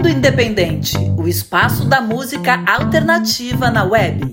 Mundo Independente, o espaço da música alternativa na web.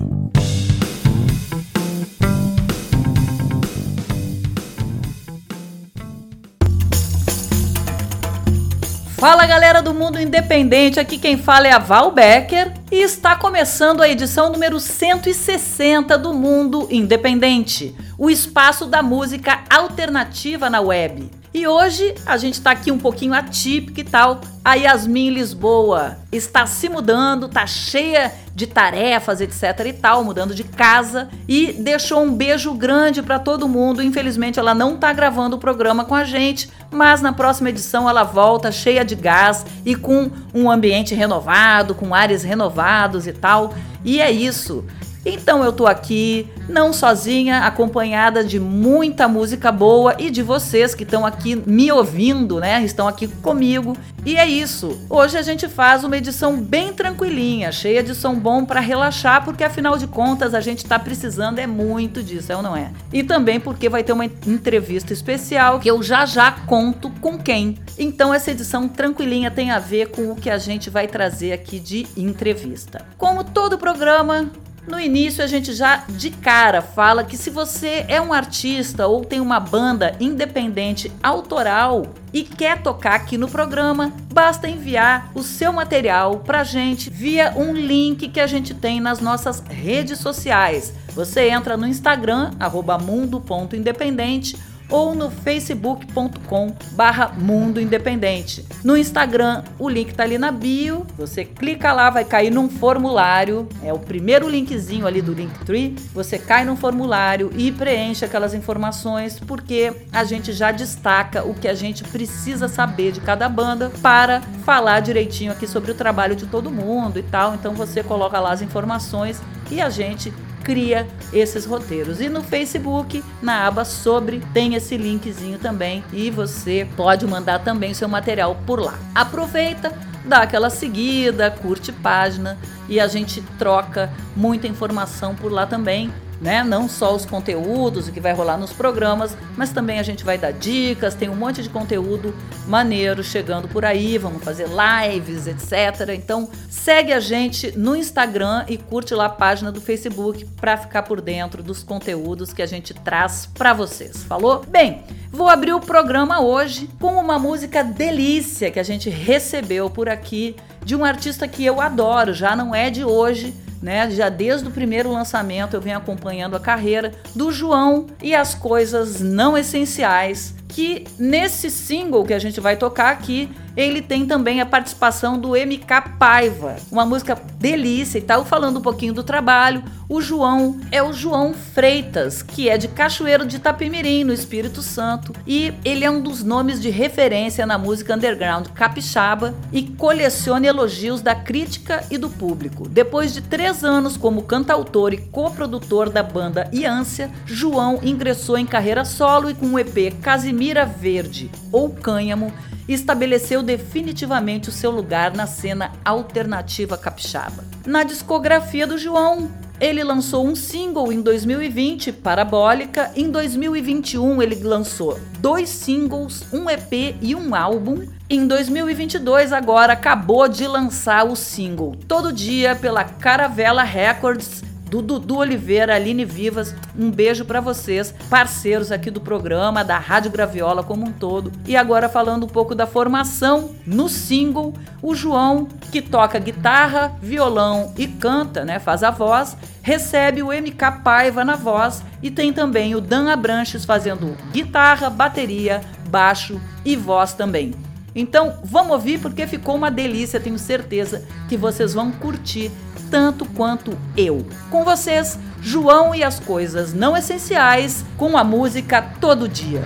Fala galera do Mundo Independente, aqui quem fala é a Val Becker e está começando a edição número 160 do Mundo Independente, o espaço da música alternativa na web. E hoje a gente está aqui um pouquinho atípico e tal. A Yasmin Lisboa está se mudando, tá cheia de tarefas, etc e tal, mudando de casa e deixou um beijo grande para todo mundo. Infelizmente ela não tá gravando o programa com a gente, mas na próxima edição ela volta cheia de gás e com um ambiente renovado, com ares renovados e tal. E é isso. Então eu tô aqui, não sozinha, acompanhada de muita música boa e de vocês que estão aqui me ouvindo, né? Estão aqui comigo. E é isso. Hoje a gente faz uma edição bem tranquilinha, cheia de som bom para relaxar, porque afinal de contas a gente tá precisando é muito disso, é ou não é? E também porque vai ter uma entrevista especial que eu já já conto com quem. Então essa edição tranquilinha tem a ver com o que a gente vai trazer aqui de entrevista. Como todo programa, no início, a gente já de cara fala que se você é um artista ou tem uma banda independente autoral e quer tocar aqui no programa, basta enviar o seu material pra gente via um link que a gente tem nas nossas redes sociais. Você entra no Instagram, mundo.independente ou no facebook.com barra Mundo Independente. No Instagram, o link tá ali na bio, você clica lá, vai cair num formulário, é o primeiro linkzinho ali do Linktree, você cai num formulário e preenche aquelas informações, porque a gente já destaca o que a gente precisa saber de cada banda para falar direitinho aqui sobre o trabalho de todo mundo e tal, então você coloca lá as informações e a gente cria esses roteiros. E no Facebook, na aba sobre, tem esse linkzinho também e você pode mandar também seu material por lá. Aproveita, dá aquela seguida, curte página e a gente troca muita informação por lá também né? Não só os conteúdos, o que vai rolar nos programas, mas também a gente vai dar dicas, tem um monte de conteúdo maneiro chegando por aí, vamos fazer lives, etc. Então, segue a gente no Instagram e curte lá a página do Facebook para ficar por dentro dos conteúdos que a gente traz para vocês. Falou? Bem, vou abrir o programa hoje com uma música delícia que a gente recebeu por aqui de um artista que eu adoro, já não é de hoje né? Já desde o primeiro lançamento eu venho acompanhando a carreira do João e as coisas não essenciais que nesse single que a gente vai tocar aqui ele tem também a participação do MK Paiva, uma música delícia e tal. Falando um pouquinho do trabalho, o João é o João Freitas, que é de Cachoeiro de Itapemirim, no Espírito Santo, e ele é um dos nomes de referência na música underground capixaba e coleciona elogios da crítica e do público. Depois de três anos como cantautor e coprodutor da banda Iância, João ingressou em carreira solo e com o EP Casimira Verde ou Cânhamo estabeleceu definitivamente o seu lugar na cena alternativa capixaba. Na discografia do João, ele lançou um single em 2020, Parabólica. Em 2021, ele lançou dois singles, um EP e um álbum. Em 2022, agora acabou de lançar o single Todo Dia pela Caravela Records do Dudu Oliveira, Aline Vivas. Um beijo para vocês, parceiros aqui do programa, da Rádio Graviola como um todo. E agora falando um pouco da formação no single, o João, que toca guitarra, violão e canta, né, faz a voz, recebe o MK Paiva na voz e tem também o Dan Abranches fazendo guitarra, bateria, baixo e voz também. Então, vamos ouvir porque ficou uma delícia, tenho certeza que vocês vão curtir tanto quanto eu. Com vocês, João e as coisas não essenciais, com a música todo dia.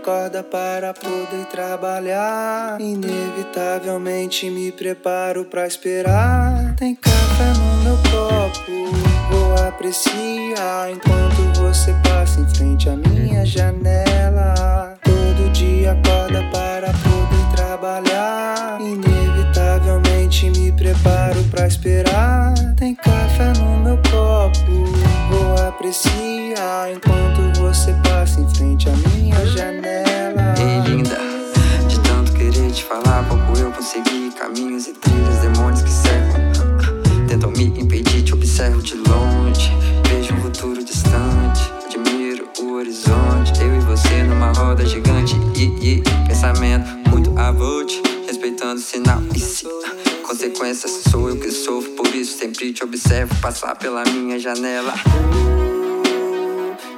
acorda para poder trabalhar. Inevitavelmente me preparo para esperar. Tem café no meu copo, vou apreciar enquanto você passa em frente à minha janela. Todo dia acorda para poder trabalhar. Inevitavelmente me preparo para esperar. Tem café no meu copo, vou apreciar enquanto você passa em frente à minha caminhos e trilhas, demônios que cercam. Tentam me impedir, te observo de longe. Vejo um futuro distante, admiro o horizonte. Eu e você numa roda gigante. E, pensamento muito avulso, respeitando o sinal. E se, consequências sou eu que sofro, por isso sempre te observo passar pela minha janela.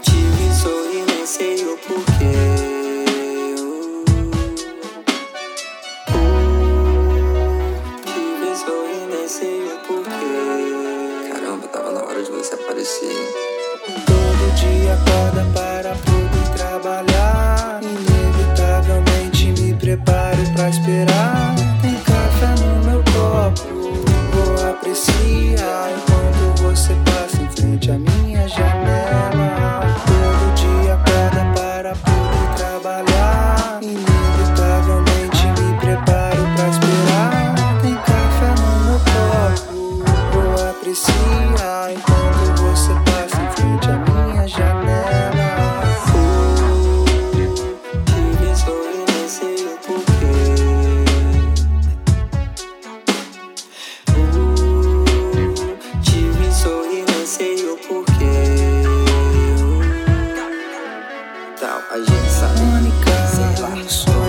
Te vi sorrir, nem sei o porquê. Todo dia acorda para poder trabalhar. Inevitavelmente me preparo para esperar. Tem café no meu copo, vou apreciar enquanto você passa em frente à minha janela. a gente sabe, sei lá.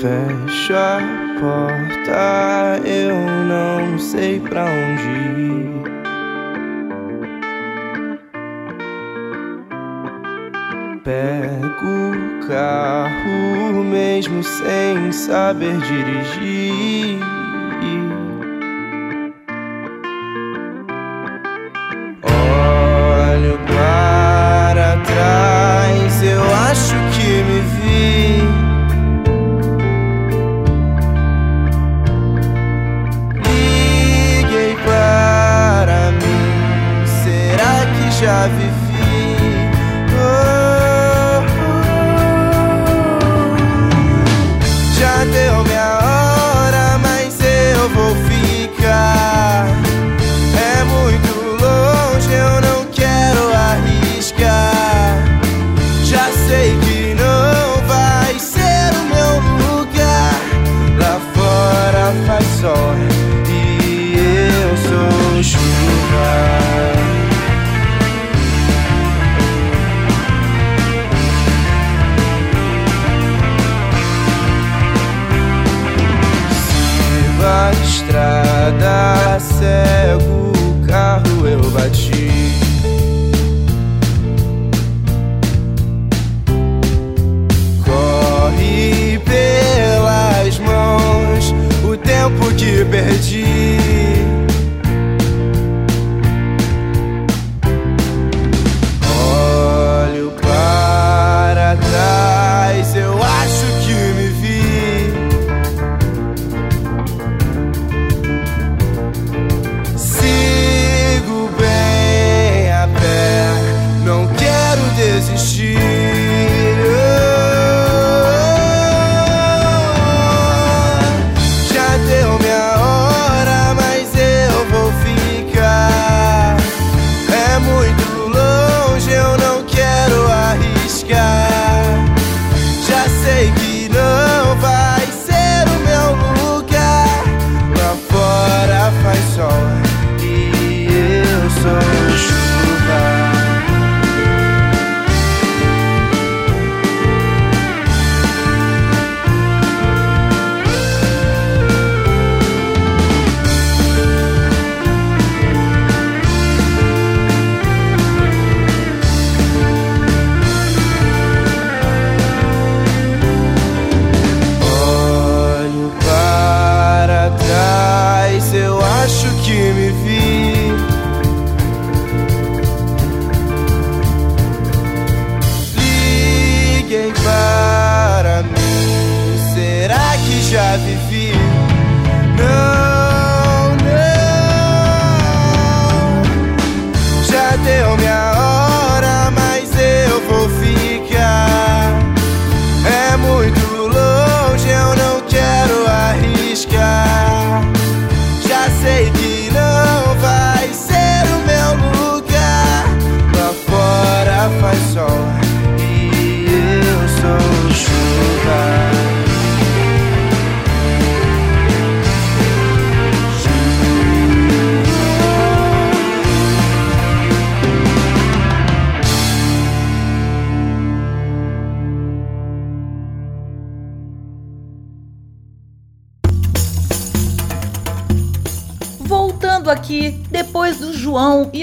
Fecho a porta, eu não sei pra onde ir. Pego o carro mesmo sem saber dirigir.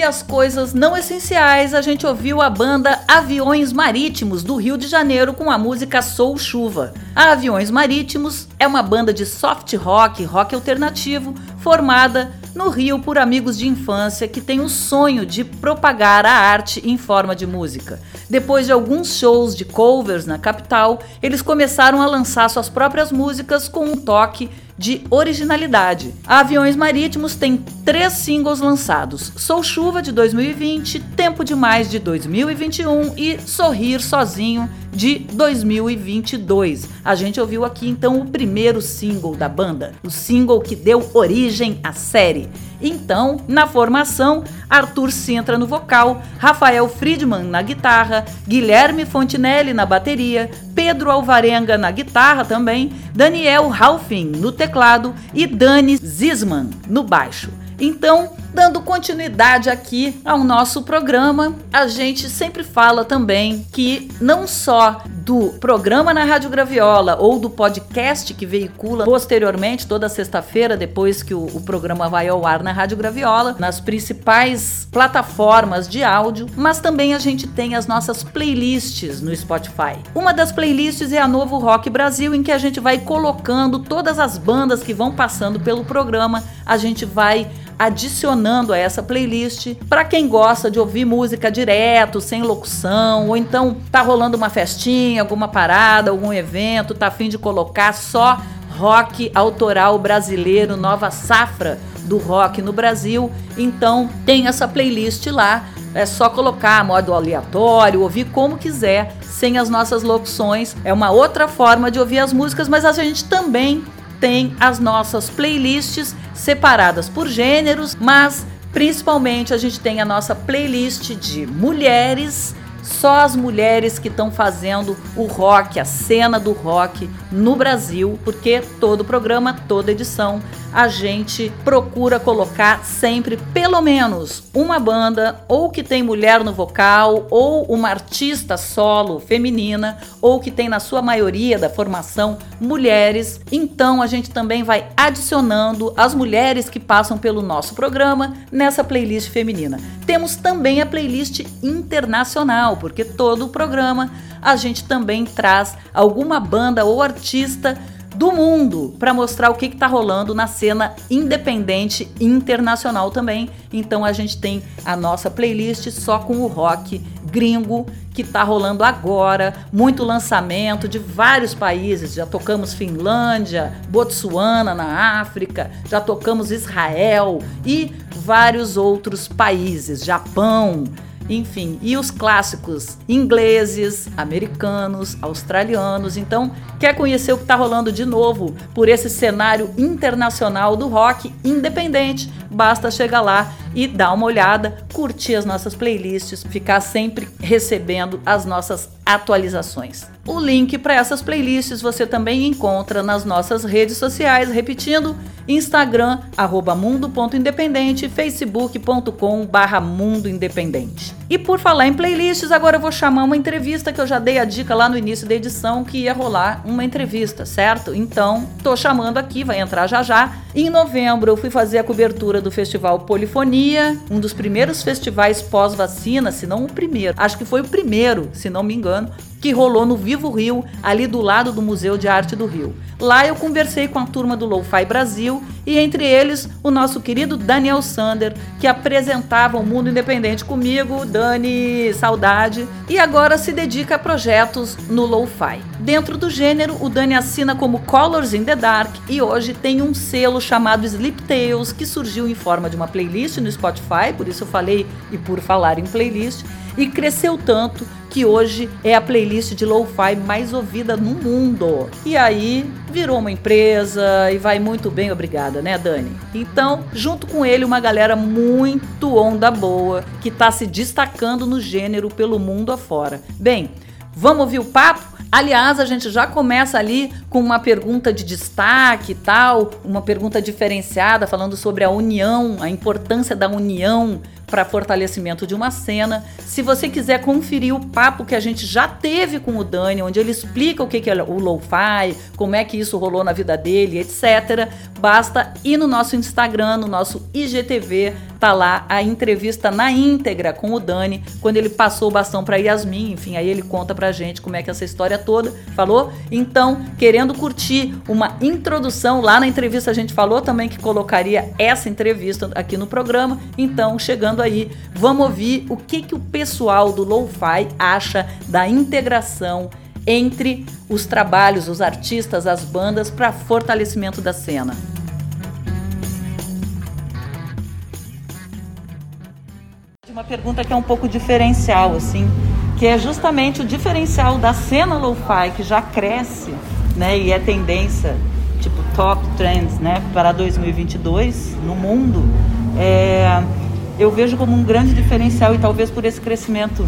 As coisas não essenciais, a gente ouviu a banda Aviões Marítimos do Rio de Janeiro com a música Sou Chuva. A Aviões Marítimos é uma banda de soft rock, rock alternativo, formada no Rio por amigos de infância que têm o sonho de propagar a arte em forma de música. Depois de alguns shows de covers na capital, eles começaram a lançar suas próprias músicas com um toque de originalidade. Aviões Marítimos tem três singles lançados: Sou Chuva de 2020, Tempo Demais de 2021 e Sorrir Sozinho de 2022. A gente ouviu aqui então o primeiro single da banda, o single que deu origem à série. Então, na formação, Arthur Sintra no vocal, Rafael Friedman na guitarra, Guilherme Fontinelli na bateria, Pedro Alvarenga na guitarra também, Daniel Ralfin no teclado e Dani Zisman no baixo. Então, dando continuidade aqui ao nosso programa, a gente sempre fala também que não só do programa na Rádio Graviola ou do podcast que veicula posteriormente, toda sexta-feira, depois que o, o, programa vai ao ar na Rádio Graviola, nas principais plataformas de áudio, mas também a gente tem as nossas playlists no Spotify. Uma das playlists é a Novo Rock Brasil, em que a gente vai colocando todas as bandas que vão passando pelo programa, a gente vai adicionando a essa playlist para quem gosta de ouvir música direto, sem locução, ou então tá rolando uma festinha, alguma parada, algum evento, tá afim de colocar só rock autoral brasileiro, nova safra do rock no Brasil. Então tem essa playlist lá. É só colocar modo aleatório, ouvir como quiser, sem as nossas locuções. É uma outra forma de ouvir as músicas, mas a gente também tem as nossas playlists separadas por gêneros, mas principalmente a gente tem a nossa playlist de mulheres só as mulheres que estão fazendo o rock, a cena do rock no Brasil, porque todo programa, toda edição, a gente procura colocar sempre pelo menos uma banda ou que tem mulher no vocal, ou uma artista solo feminina, ou que tem na sua maioria da formação mulheres. Então a gente também vai adicionando as mulheres que passam pelo nosso programa nessa playlist feminina. Temos também a playlist internacional, porque todo o programa a gente também traz alguma banda ou artista do mundo para mostrar o que está rolando na cena independente internacional também. Então a gente tem a nossa playlist só com o rock gringo que está rolando agora, muito lançamento de vários países. Já tocamos Finlândia, Botsuana na África, já tocamos Israel e vários outros países, Japão enfim, e os clássicos ingleses, americanos, australianos. Então, quer conhecer o que está rolando de novo por esse cenário internacional do rock independente? Basta chegar lá e dar uma olhada, curtir as nossas playlists, ficar sempre recebendo as nossas atualizações. O link para essas playlists você também encontra nas nossas redes sociais, repetindo, Instagram, mundo.independente, facebook.com barra mundo independente. E por falar em playlists, agora eu vou chamar uma entrevista que eu já dei a dica lá no início da edição que ia rolar uma entrevista, certo? Então, tô chamando aqui, vai entrar já já. Em novembro eu fui fazer a cobertura do Festival Polifonia, um dos primeiros festivais pós-vacina, se não o primeiro. Acho que foi o primeiro, se não me engano, que rolou no Vivo Rio, ali do lado do Museu de Arte do Rio. Lá eu conversei com a turma do Lo-Fi Brasil e entre eles o nosso querido Daniel Sander, que apresentava o Mundo Independente comigo, Dani, saudade, e agora se dedica a projetos no lo-fi. Dentro do gênero, o Dani assina como Colors in the Dark e hoje tem um selo chamado Sleep Tales, que surgiu em forma de uma playlist no Spotify, por isso eu falei e por falar em playlist, e cresceu tanto que hoje é a playlist de lo-fi mais ouvida no mundo. E aí virou uma empresa e vai muito bem, obrigada, né, Dani? Então, junto com ele, uma galera muito onda boa que está se destacando no gênero pelo mundo afora. Bem, vamos ouvir o papo? Aliás, a gente já começa ali com uma pergunta de destaque e tal, uma pergunta diferenciada falando sobre a união, a importância da união para fortalecimento de uma cena. Se você quiser conferir o papo que a gente já teve com o Dani, onde ele explica o que é o lo-fi, como é que isso rolou na vida dele, etc., basta ir no nosso Instagram, no nosso IGTV, tá lá a entrevista na íntegra com o Dani, quando ele passou o bastão para Yasmin, enfim, aí ele conta pra gente como é que é essa história toda, falou? Então, querendo curtir uma introdução, lá na entrevista a gente falou também que colocaria essa entrevista aqui no programa, então, chegando aí, vamos ouvir o que, que o pessoal do Lo-Fi acha da integração entre os trabalhos, os artistas, as bandas para fortalecimento da cena. Uma pergunta que é um pouco diferencial, assim, que é justamente o diferencial da cena lo-fi que já cresce, né, e é tendência tipo top trends, né, para 2022 no mundo. É, eu vejo como um grande diferencial e talvez por esse crescimento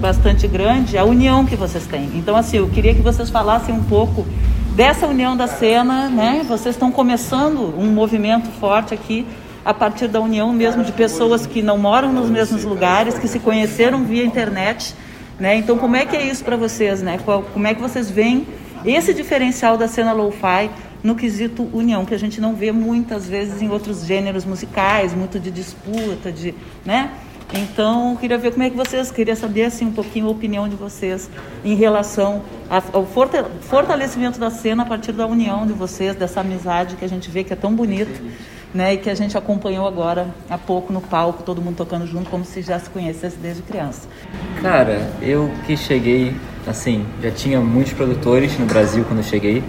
bastante grande a união que vocês têm. Então, assim, eu queria que vocês falassem um pouco dessa união da cena, né? Vocês estão começando um movimento forte aqui a partir da união mesmo de pessoas que não moram nos mesmos lugares, que se conheceram via internet, né? Então, como é que é isso para vocês, né? Como é que vocês veem esse diferencial da cena lo-fi no quesito união, que a gente não vê muitas vezes em outros gêneros musicais, muito de disputa, de, né? Então, queria ver como é que vocês, queria saber assim um pouquinho a opinião de vocês em relação ao fortalecimento da cena a partir da união de vocês, dessa amizade que a gente vê que é tão bonito, né? E que a gente acompanhou agora há pouco no palco, todo mundo tocando junto, como se já se conhecesse desde criança. Cara, eu que cheguei, assim, já tinha muitos produtores no Brasil quando eu cheguei.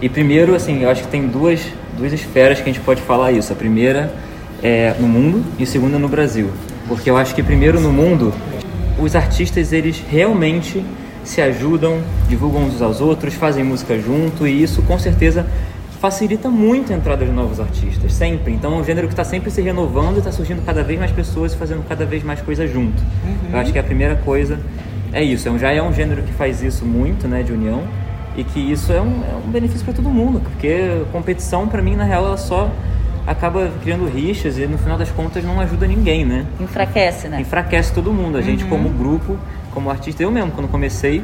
E primeiro, assim, eu acho que tem duas, duas esferas que a gente pode falar isso. A primeira é no mundo e a segunda no Brasil. Porque eu acho que primeiro no mundo, os artistas eles realmente se ajudam, divulgam uns aos outros, fazem música junto e isso com certeza facilita muito a entrada de novos artistas, sempre. Então é um gênero que está sempre se renovando e está surgindo cada vez mais pessoas e fazendo cada vez mais coisa junto. Uhum. Eu acho que a primeira coisa é isso. É já é um gênero que faz isso muito, né, de união e que isso é um, é um benefício para todo mundo, porque competição para mim na real ela só acaba criando rixas e no final das contas não ajuda ninguém, né? Enfraquece, né? Enfraquece todo mundo. A gente uhum. como grupo, como artista, eu mesmo quando comecei,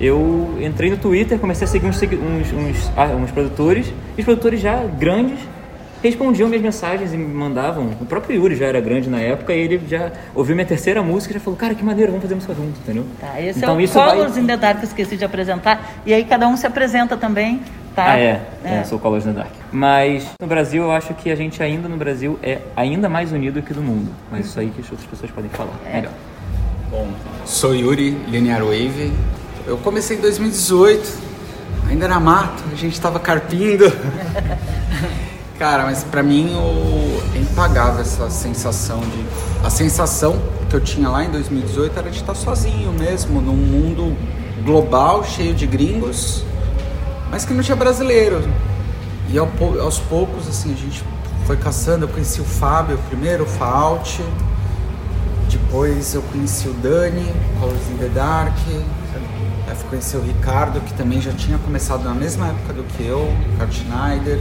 eu entrei no Twitter, comecei a seguir uns, uns, uns, ah, uns produtores, e os produtores já grandes respondiam minhas mensagens e me mandavam. O próprio Yuri já era grande na época e ele já ouviu minha terceira música e já falou, cara, que maneiro, vamos fazer música junto, entendeu? Tá, esse então, é o isso Colors vai... in the Dark que eu esqueci de apresentar. E aí cada um se apresenta também, tá? Ah, é. é. é sou Colors in the Dark. Mas no Brasil, eu acho que a gente ainda no Brasil é ainda mais unido que no mundo. Mas isso aí que as outras pessoas podem falar. É. Melhor. Bom, sou Yuri, Linear Wave. Eu comecei em 2018, ainda era mato, a gente estava carpindo. Cara, mas para mim o... é impagável essa sensação de. A sensação que eu tinha lá em 2018 era de estar sozinho mesmo, num mundo global, cheio de gringos, mas que não tinha brasileiro. E ao, aos poucos, assim, a gente foi caçando. Eu conheci o Fábio primeiro, o Faalt. Depois eu conheci o Dani, Colors in the Dark. Aí fui conhecer o Ricardo, que também já tinha começado na mesma época do que eu, Ricardo Schneider.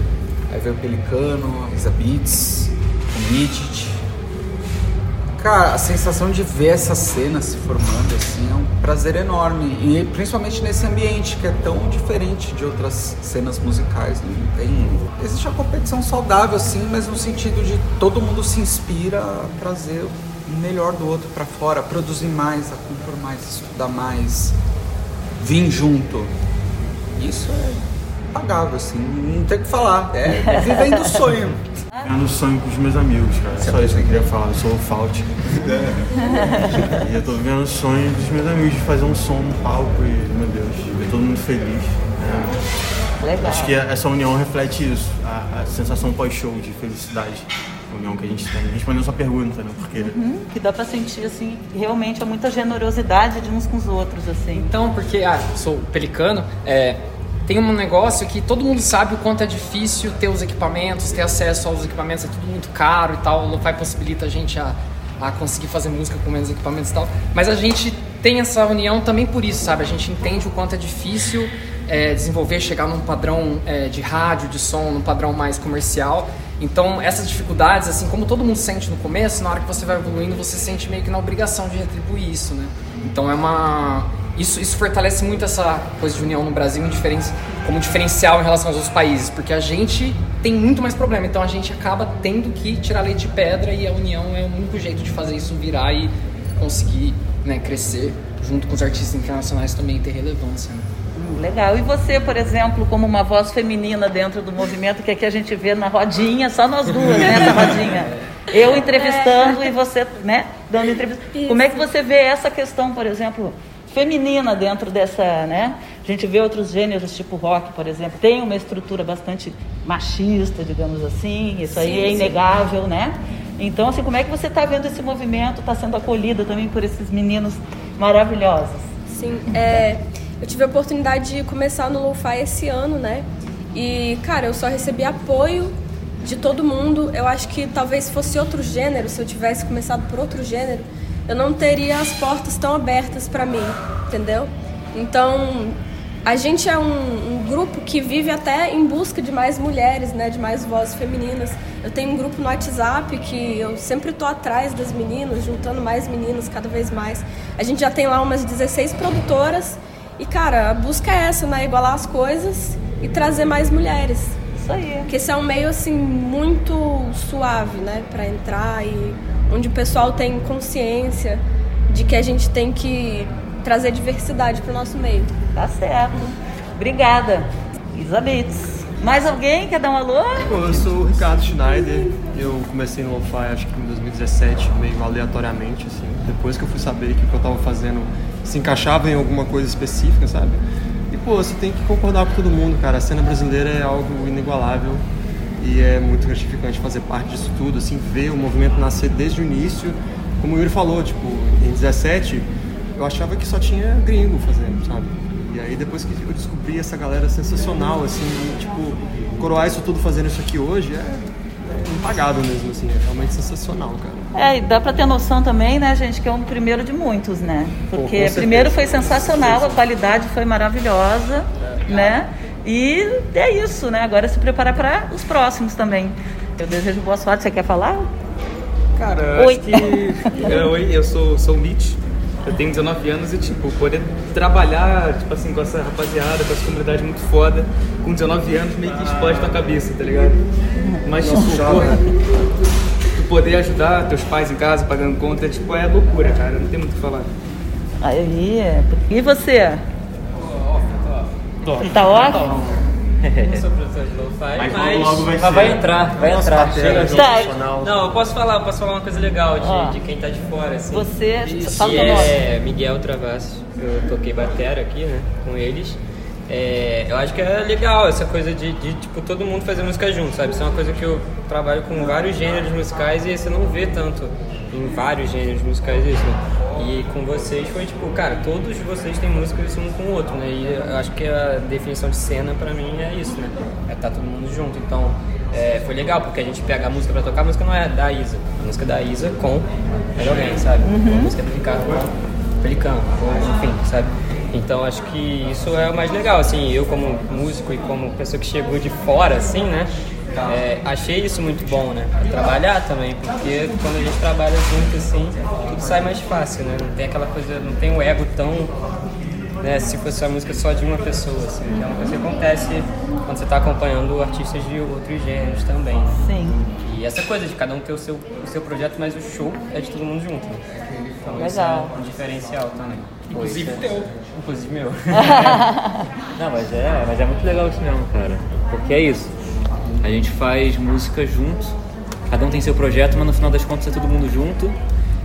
Aí veio o Pelicano, Isa Beats, o Midget. Cara, a sensação de ver essa cena se formando assim é um prazer enorme. E principalmente nesse ambiente que é tão diferente de outras cenas musicais. Né? Tem, existe a competição saudável, assim, mas no sentido de todo mundo se inspira a trazer o melhor do outro para fora, a produzir mais, a compor mais, estudar mais, vir junto. Isso é impagável, assim, não tem o que falar. É, é vivendo o sonho. Eu no sonho com os meus amigos, cara. Só isso que eu queria falar. Eu sou o Fault. e eu tô vivendo o sonho dos meus amigos de fazer um som no palco e, meu Deus, ver todo mundo feliz. É, Legal. Acho que essa união reflete isso, a, a sensação pós-show de felicidade. A união que a gente tem. Respondendo sua pergunta, né? Porque Que dá pra sentir, assim, realmente é muita generosidade de uns com os outros, assim. Então, porque, ah, sou pelicano, é, tem um negócio que todo mundo sabe o quanto é difícil ter os equipamentos, ter acesso aos equipamentos, é tudo muito caro e tal, o Lo-Fi possibilita a gente a, a conseguir fazer música com menos equipamentos e tal, mas a gente tem essa união também por isso, sabe? A gente entende o quanto é difícil é, desenvolver, chegar num padrão é, de rádio, de som, num padrão mais comercial. Então, essas dificuldades, assim como todo mundo sente no começo, na hora que você vai evoluindo, você sente meio que na obrigação de retribuir isso, né? Então, é uma isso, isso fortalece muito essa coisa de união no Brasil como diferencial em relação aos outros países, porque a gente tem muito mais problema, então a gente acaba tendo que tirar leite de pedra e a união é o único jeito de fazer isso virar e conseguir né, crescer junto com os artistas internacionais também e ter relevância. Né? Hum, Legal. E você, por exemplo, como uma voz feminina dentro do movimento, que aqui a gente vê na rodinha, só nós duas, né, na rodinha. Eu entrevistando e você, né, dando entrevista. Como é que você vê essa questão, por exemplo, feminina dentro dessa, né? A gente vê outros gêneros, tipo rock, por exemplo, tem uma estrutura bastante machista, digamos assim. Isso aí Sim, é sim. inegável, né? Então, assim, como é que você está vendo esse movimento? Está sendo acolhida também por esses meninos maravilhosos? Sim, é, eu tive a oportunidade de começar no Lo-Fi esse ano, né? E, cara, eu só recebi apoio de todo mundo. Eu acho que talvez fosse outro gênero, se eu tivesse começado por outro gênero, eu não teria as portas tão abertas pra mim, entendeu? Então, a gente é um, um grupo que vive até em busca de mais mulheres, né, de mais vozes femininas. Eu tenho um grupo no WhatsApp que eu sempre tô atrás das meninas, juntando mais meninas cada vez mais. A gente já tem lá umas 16 produtoras e, cara, a busca é essa, né, igualar as coisas e trazer mais mulheres. Isso aí. Porque esse é um meio assim muito suave, né, para entrar e onde o pessoal tem consciência de que a gente tem que trazer diversidade para o nosso meio. Tá certo. Obrigada. Elizabeth. Mais alguém quer dar um alô? Eu sou o Ricardo Schneider, eu comecei no Lo-Fi acho que em 2017, meio aleatoriamente, assim, depois que eu fui saber que o que eu tava fazendo se encaixava em alguma coisa específica, sabe? Pô, você tem que concordar com todo mundo, cara, a cena brasileira é algo inigualável e é muito gratificante fazer parte disso tudo, assim, ver o movimento nascer desde o início, como o Yuri falou, tipo, em 17 eu achava que só tinha gringo fazendo, sabe? E aí depois que eu descobri essa galera sensacional, assim, e, tipo, coroar isso tudo fazendo isso aqui hoje é impagável mesmo, assim, é realmente sensacional, cara. É, e dá pra ter noção também, né, gente, que é um primeiro de muitos, né? Pô, Porque certeza. primeiro foi sensacional, a qualidade foi maravilhosa, né? E é isso, né? Agora é se preparar para os próximos também. Eu desejo boa sorte. Você quer falar? Cara, eu Oi. acho que. É, oi, eu sou, sou o Mitch. Eu tenho 19 anos e, tipo, poder trabalhar, tipo assim, com essa rapaziada, com essa comunidade muito foda, com 19 anos meio que explode tua cabeça, tá ligado? Mas, tipo, porra, tu poder ajudar teus pais em casa pagando conta, tipo, é loucura, cara, não tem muito o que falar. Aí, é. E você? Ele tá off? Não sou professor de lo-fi, Mas mas... logo, vai Mas ser. vai entrar, vai Nossa, entrar. Chega. Tá. Não, eu posso falar, eu posso falar uma coisa legal de, de quem tá de fora, assim. Você, que fala teu é Miguel Travassos. Eu toquei batera aqui, né, com eles. É, eu acho que é legal essa coisa de, de, tipo, todo mundo fazer música junto, sabe? Isso é uma coisa que eu trabalho com vários gêneros musicais e você não vê tanto em vários gêneros musicais isso, né? E com vocês foi tipo, cara, todos vocês têm músicas um com o outro, né? E eu acho que a definição de cena pra mim é isso, né? É estar todo mundo junto. Então, é, foi legal, porque a gente pega a música pra tocar, a música não é da Isa, a música é da Isa com alguém, sabe? A música é do Ricardo com Pelicano, enfim, sabe? Então acho que isso é o mais legal, assim, eu como músico e como pessoa que chegou de fora, assim, né? É, achei isso muito bom, né? Pra trabalhar também, porque quando a gente trabalha junto, assim, tudo sai mais fácil, né? Não tem aquela coisa, não tem o ego tão né, se fosse a música só de uma pessoa, assim, que é uma coisa que acontece quando você está acompanhando artistas de outros gêneros também. Né? Sim. E essa coisa de cada um ter o seu, o seu projeto, mas o show é de todo mundo junto. Né? Então isso Legal. é um diferencial também. Inclusive isso é- teu. Inclusive meu. Não, mas é, mas é muito legal isso mesmo, cara. Porque é isso. A gente faz música junto, cada um tem seu projeto, mas no final das contas é todo mundo junto.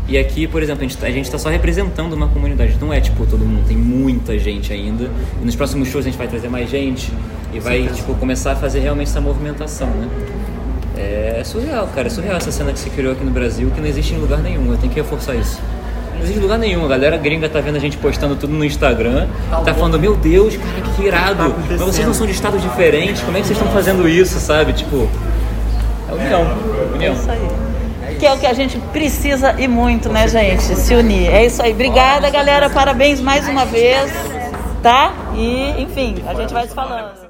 E aqui, por exemplo, a gente, tá- gente tá só representando uma comunidade, não é tipo todo mundo, tem muita gente ainda. E nos próximos shows a gente vai trazer mais gente e vai tipo, começar a fazer realmente essa movimentação, né? É surreal, cara, é surreal essa cena que se criou aqui no Brasil, que não existe em lugar nenhum, eu tenho que reforçar isso. Não existe lugar nenhum, a galera gringa tá vendo a gente postando tudo no Instagram, tá falando, meu Deus, cara, que irado, mas vocês não são de estados diferentes, como é que vocês estão fazendo isso, sabe? Tipo, é união, união. Isso aí. Que é o que a gente precisa e muito, né, gente? Se unir. É isso aí. Obrigada, galera. Parabéns mais uma vez. Tá? E, enfim, a gente vai se falando.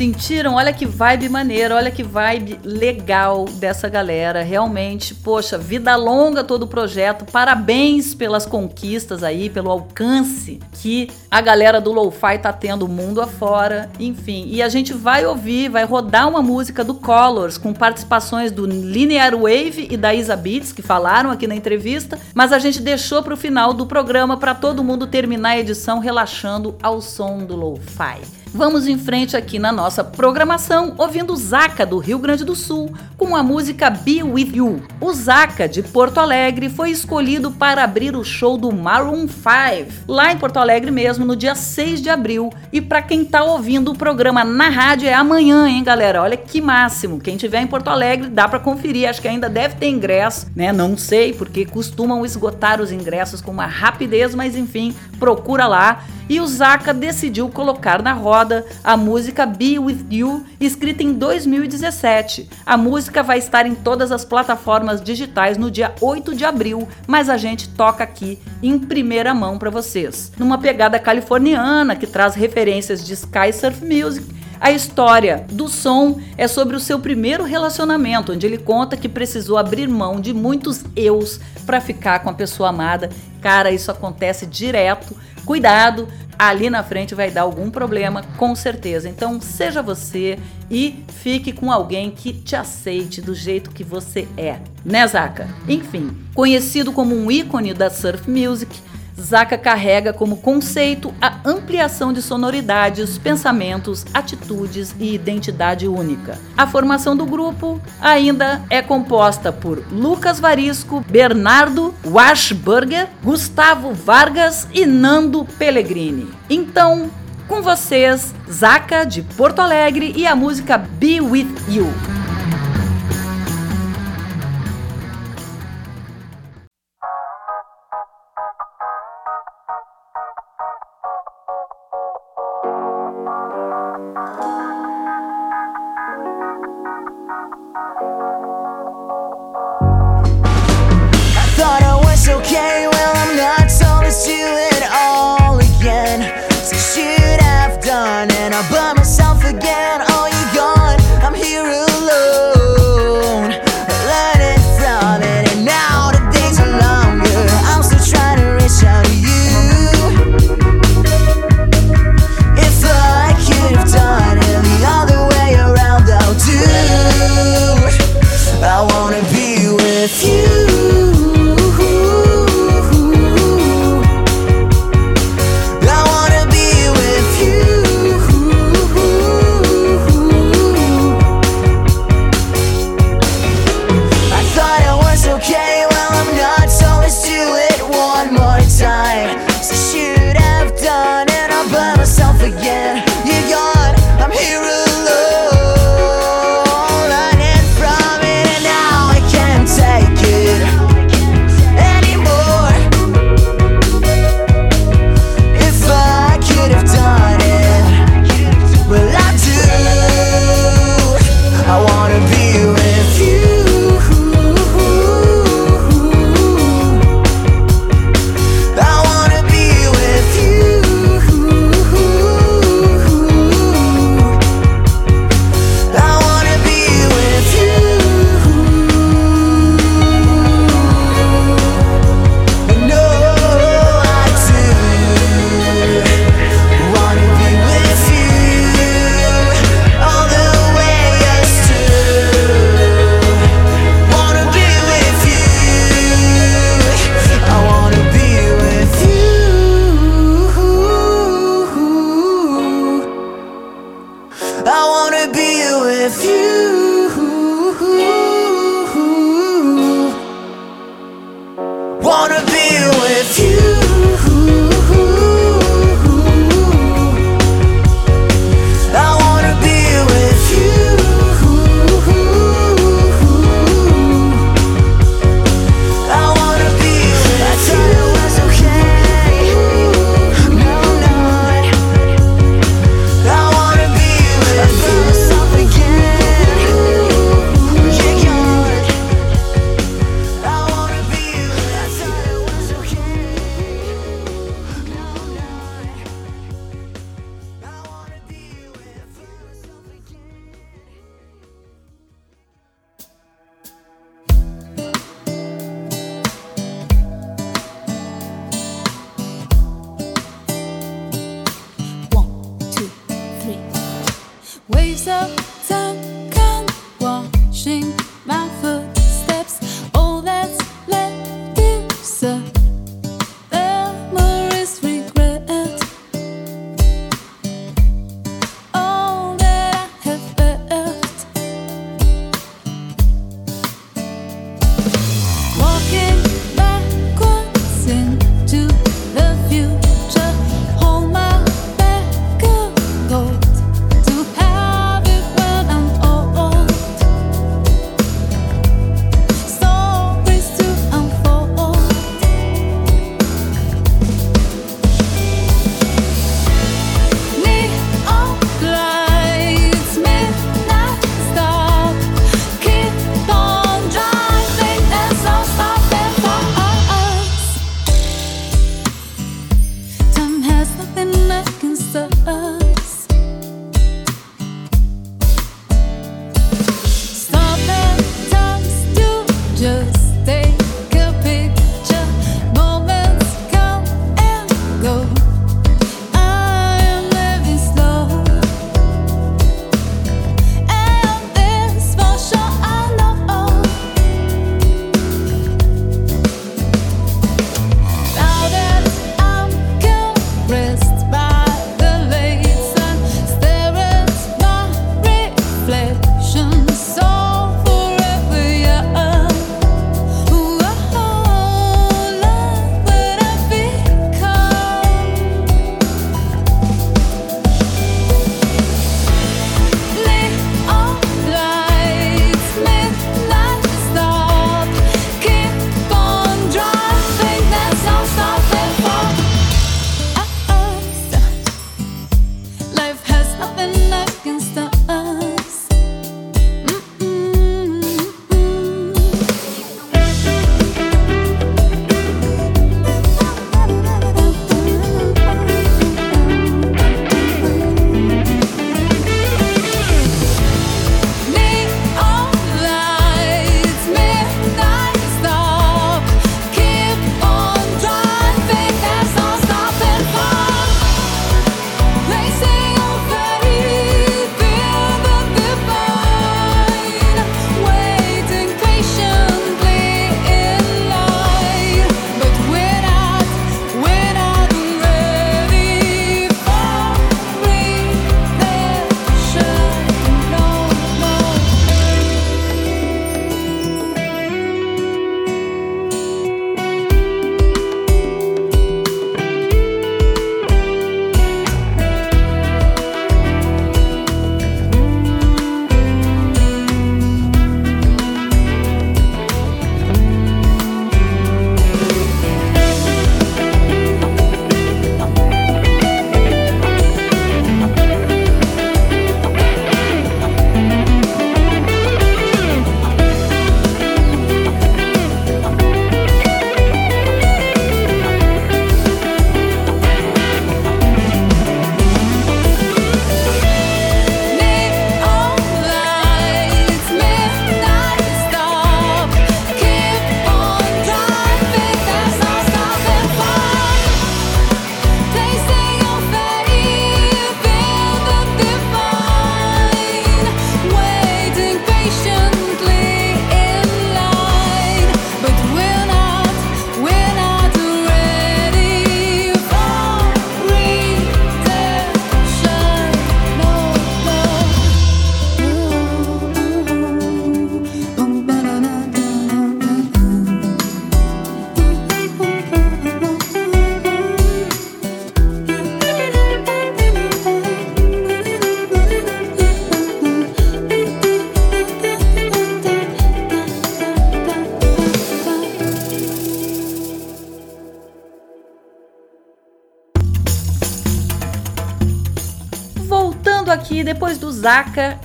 Sentiram? Olha que vibe maneira, olha que vibe legal dessa galera. Realmente, poxa, vida longa todo o projeto. Parabéns pelas conquistas aí, pelo alcance que a galera do Lo-Fi tá tendo mundo afora. Enfim, e a gente vai ouvir, vai rodar uma música do Colors com participações do Linear Wave e da Isa Beats, que falaram aqui na entrevista, mas a gente deixou pro final do programa para todo mundo terminar a edição relaxando ao som do Lo-Fi. Vamos em frente aqui na nossa programação, ouvindo Zaca do Rio Grande do Sul, com a música Be With You. O Zaca de Porto Alegre foi escolhido para abrir o show do Maroon 5, lá em Porto Alegre mesmo, no dia 6 de abril. E para quem tá ouvindo o programa na rádio é amanhã, hein, galera? Olha que máximo. Quem tiver em Porto Alegre dá para conferir, acho que ainda deve ter ingresso, né? Não sei, porque costumam esgotar os ingressos com uma rapidez, mas enfim, procura lá. E o Zaca decidiu colocar na roda a música Be With You, escrita em 2017. A música vai estar em todas as plataformas digitais no dia 8 de abril, mas a gente toca aqui em primeira mão para vocês. Numa pegada californiana que traz referências de Sky Surf Music a história do som é sobre o seu primeiro relacionamento, onde ele conta que precisou abrir mão de muitos eus para ficar com a pessoa amada. Cara, isso acontece direto. Cuidado, ali na frente vai dar algum problema, com certeza. Então, seja você e fique com alguém que te aceite do jeito que você é, né, Zaca? Enfim, conhecido como um ícone da surf music, Zaca carrega como conceito a ampliação de sonoridades, pensamentos, atitudes e identidade única. A formação do grupo ainda é composta por Lucas Varisco, Bernardo Washburger, Gustavo Vargas e Nando Pellegrini. Então, com vocês, Zaca de Porto Alegre e a música Be With You.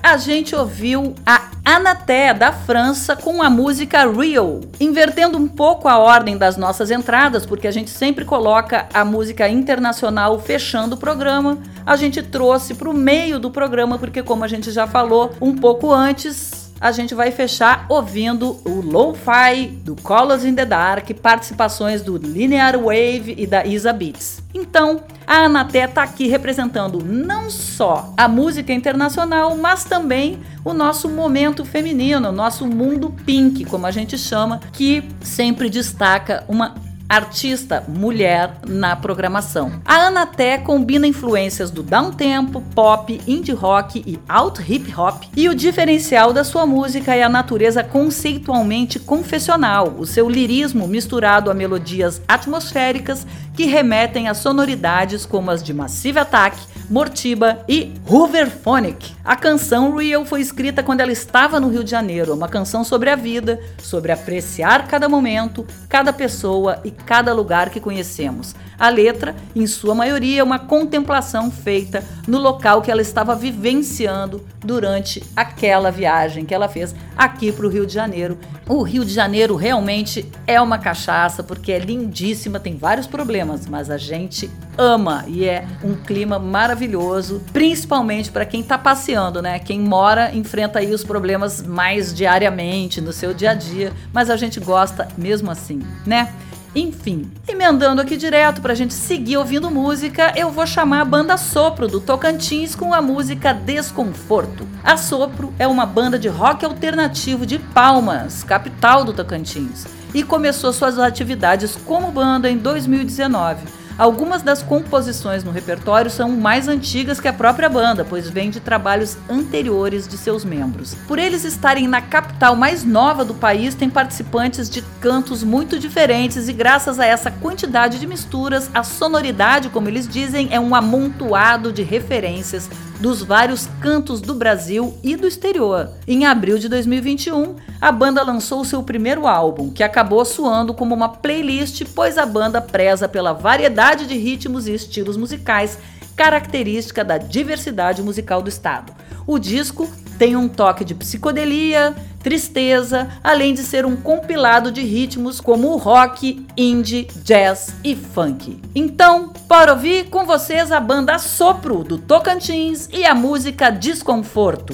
A gente ouviu a Anaté da França com a música Real, invertendo um pouco a ordem das nossas entradas, porque a gente sempre coloca a música internacional fechando o programa. A gente trouxe para o meio do programa, porque, como a gente já falou um pouco antes, a gente vai fechar ouvindo o Lo-Fi do Colors in the Dark, participações do Linear Wave e da Isa Beats. Então, a Anaté tá aqui representando não só a música internacional, mas também o nosso momento feminino, o nosso mundo pink, como a gente chama, que sempre destaca uma artista mulher na programação. A Anaté combina influências do downtempo, pop, indie rock e alt hip hop, e o diferencial da sua música é a natureza conceitualmente confessional, o seu lirismo misturado a melodias atmosféricas que remetem a sonoridades como as de Massive Attack, Mortiba e Hooverphonic. A canção Real foi escrita quando ela estava no Rio de Janeiro, uma canção sobre a vida, sobre apreciar cada momento, cada pessoa e cada lugar que conhecemos. A letra, em sua maioria, é uma contemplação feita no local que ela estava vivenciando durante aquela viagem que ela fez aqui para o Rio de Janeiro. O Rio de Janeiro realmente é uma cachaça porque é lindíssima, tem vários problemas mas a gente ama e é um clima maravilhoso, principalmente para quem tá passeando, né? Quem mora enfrenta aí os problemas mais diariamente no seu dia a dia, mas a gente gosta mesmo assim, né? Enfim, emendando aqui direto pra gente seguir ouvindo música, eu vou chamar a banda Sopro do Tocantins com a música Desconforto. A Sopro é uma banda de rock alternativo de Palmas, capital do Tocantins, e começou suas atividades como banda em 2019. Algumas das composições no repertório são mais antigas que a própria banda, pois vêm de trabalhos anteriores de seus membros. Por eles estarem na capital mais nova do país, tem participantes de cantos muito diferentes e graças a essa quantidade de misturas, a sonoridade, como eles dizem, é um amontoado de referências dos vários cantos do Brasil e do exterior. Em abril de 2021, a banda lançou seu primeiro álbum, que acabou soando como uma playlist, pois a banda preza pela variedade de ritmos e estilos musicais, característica da diversidade musical do estado. O disco tem um toque de psicodelia, tristeza, além de ser um compilado de ritmos como rock, indie, jazz e funk. Então, para ouvir com vocês a banda Sopro do Tocantins e a música Desconforto.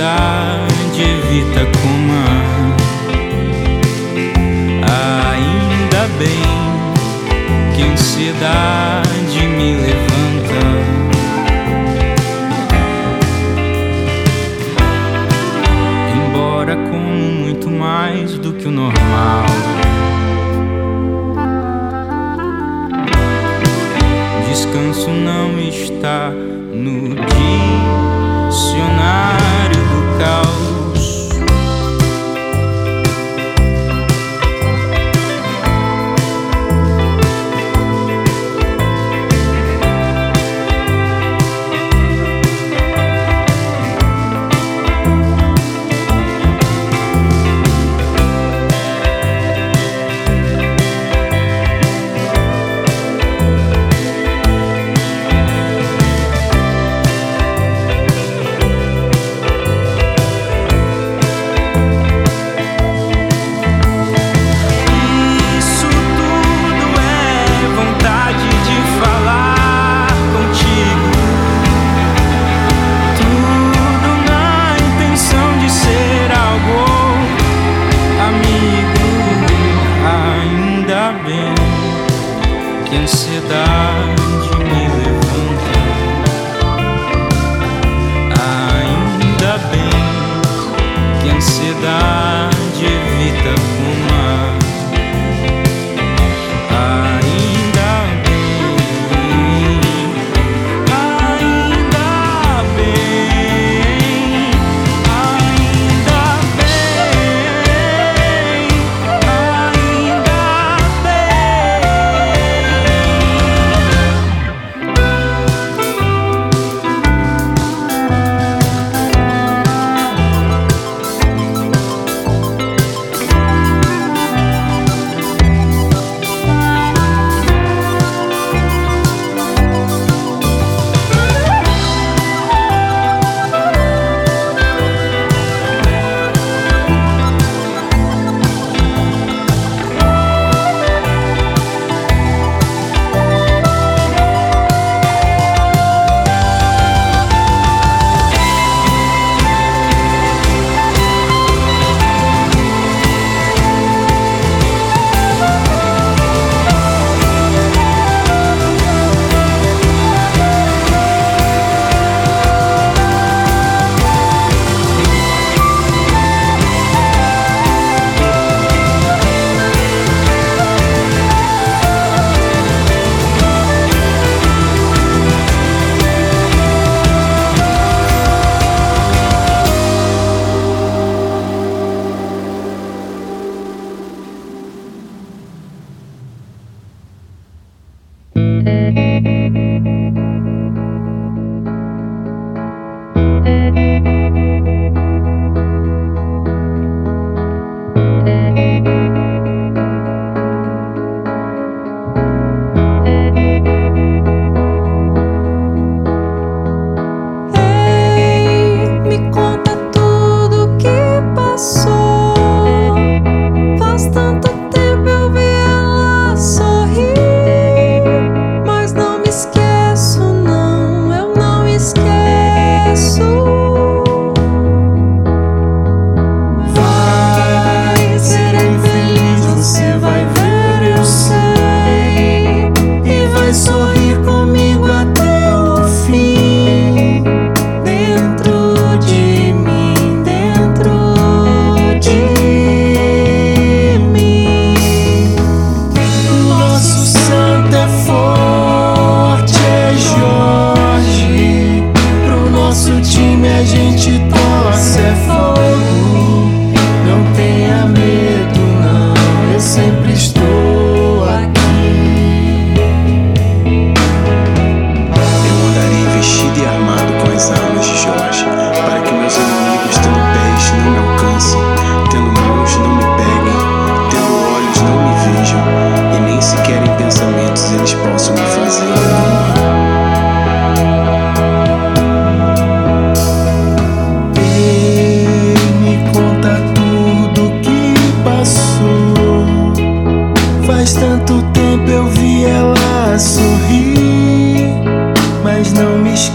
A ansiedade evita coma. Ainda bem que a ansiedade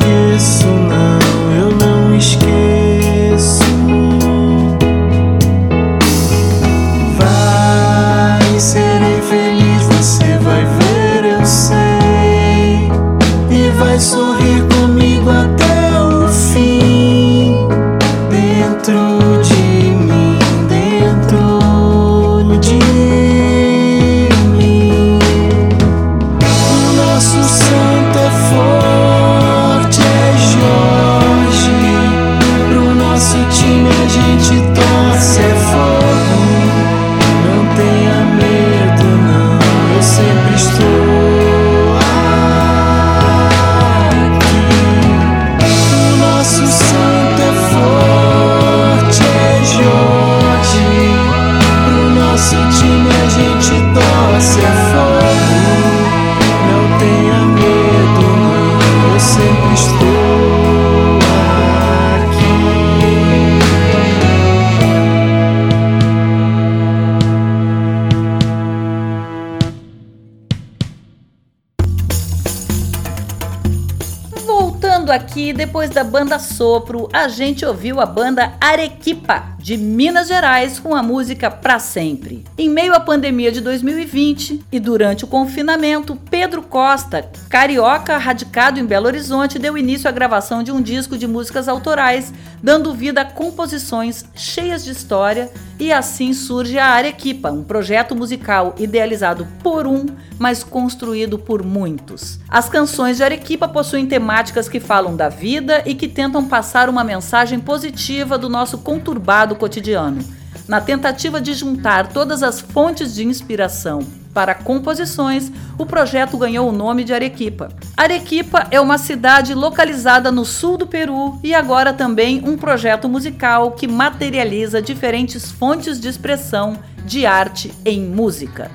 esqueço, não, eu não esqueço. Depois da banda Sopro, a gente ouviu a banda Arequipa, de Minas Gerais, com a música Pra Sempre. Em meio à pandemia de 2020 e durante o confinamento, Pedro Costa, carioca radicado em Belo Horizonte, deu início à gravação de um disco de músicas autorais, dando vida a composições cheias de história, e assim surge a Arequipa, um projeto musical idealizado por um, mas construído por muitos. As canções de Arequipa possuem temáticas que falam da vida e que tentam passar uma mensagem positiva do nosso conturbado cotidiano. Na tentativa de juntar todas as fontes de inspiração para composições, o projeto ganhou o nome de Arequipa. Arequipa é uma cidade localizada no sul do Peru e agora também um projeto musical que materializa diferentes fontes de expressão de arte em música.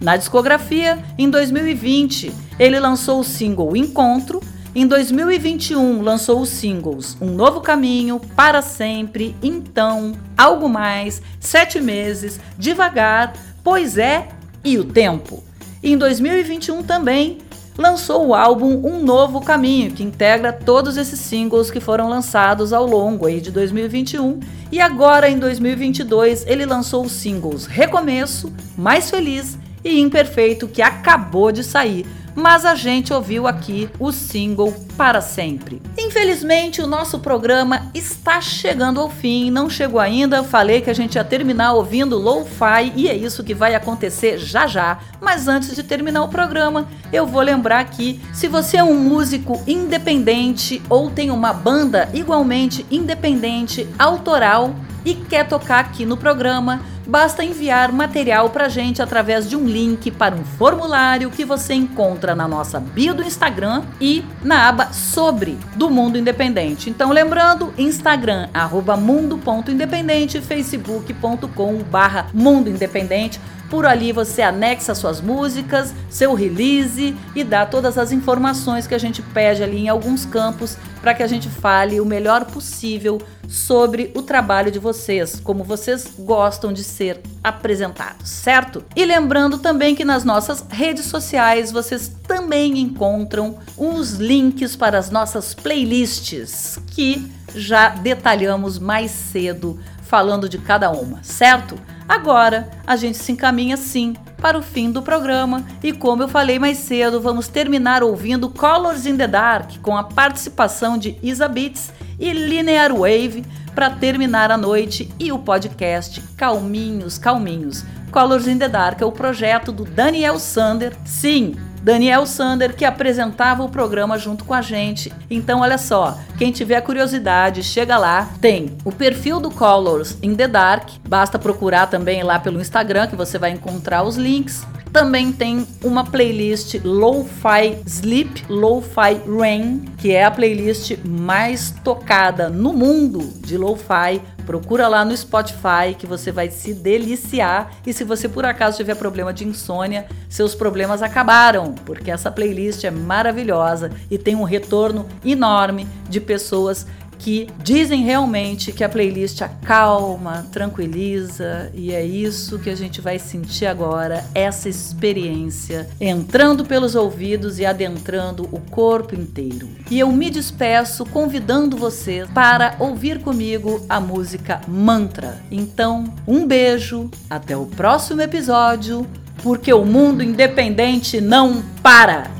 Na discografia, em 2020, ele lançou o single Encontro. Em 2021, lançou os singles Um Novo Caminho, Para Sempre, Então, Algo Mais, Sete Meses, Devagar, Pois É e O Tempo. Em 2021 também lançou o álbum Um Novo Caminho, que integra todos esses singles que foram lançados ao longo aí de 2021. E agora em 2022 ele lançou os singles Recomeço, Mais Feliz e Imperfeito, que acabou de sair. Mas a gente ouviu aqui o single para sempre. Infelizmente, o nosso programa está chegando ao fim. Não chegou ainda. Falei que a gente ia terminar ouvindo Lo-Fi e é isso que vai acontecer já já. Mas antes de terminar o programa, eu vou lembrar que se você é um músico independente ou tem uma banda igualmente independente, autoral e quer tocar aqui no programa, basta enviar material pra gente através de um link para um formulário que você encontra na nossa bio do Instagram e na aba Sobre do Mundo Independente. Então, lembrando, Instagram, mundo.independente, facebook.com barra Mundo Independente. Por ali você anexa suas músicas, seu release e dá todas as informações que a gente pede ali em alguns campos para que a gente fale o melhor possível sobre o trabalho de vocês, como vocês gostam de ser apresentados, certo? E lembrando também que nas nossas redes sociais vocês também encontram os links para as nossas playlists que já detalhamos mais cedo falando de cada uma, certo? Agora a gente se encaminha sim para o fim do programa e como eu falei mais cedo, vamos terminar ouvindo Colors in the Dark com a participação de Isa Beats e Linear Wave para terminar a noite e o podcast Calminhos, Calminhos. Colors in the Dark é o projeto do Daniel Sander. Sim, Daniel Sander, que apresentava o programa junto com a gente. Então, olha só, quem tiver curiosidade, chega lá. Tem o perfil do Colors in the Dark, basta procurar também lá pelo Instagram que você vai encontrar os links. Também tem uma playlist Lo-Fi Sleep, Lo-Fi Rain, que é a playlist mais tocada no mundo de Lo-Fi. Procura lá no Spotify que você vai se deliciar. E se você por acaso tiver problema de insônia, seus problemas acabaram, porque essa playlist é maravilhosa e tem um retorno enorme de pessoas que dizem realmente que a playlist acalma, tranquiliza, e é isso que a gente vai sentir agora, essa experiência entrando pelos ouvidos e adentrando o corpo inteiro. E eu me despeço convidando você para ouvir comigo a música Mantra. Então, um beijo, até o próximo episódio, porque o mundo independente não para!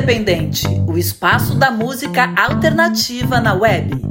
Independente, o espaço da música alternativa na web.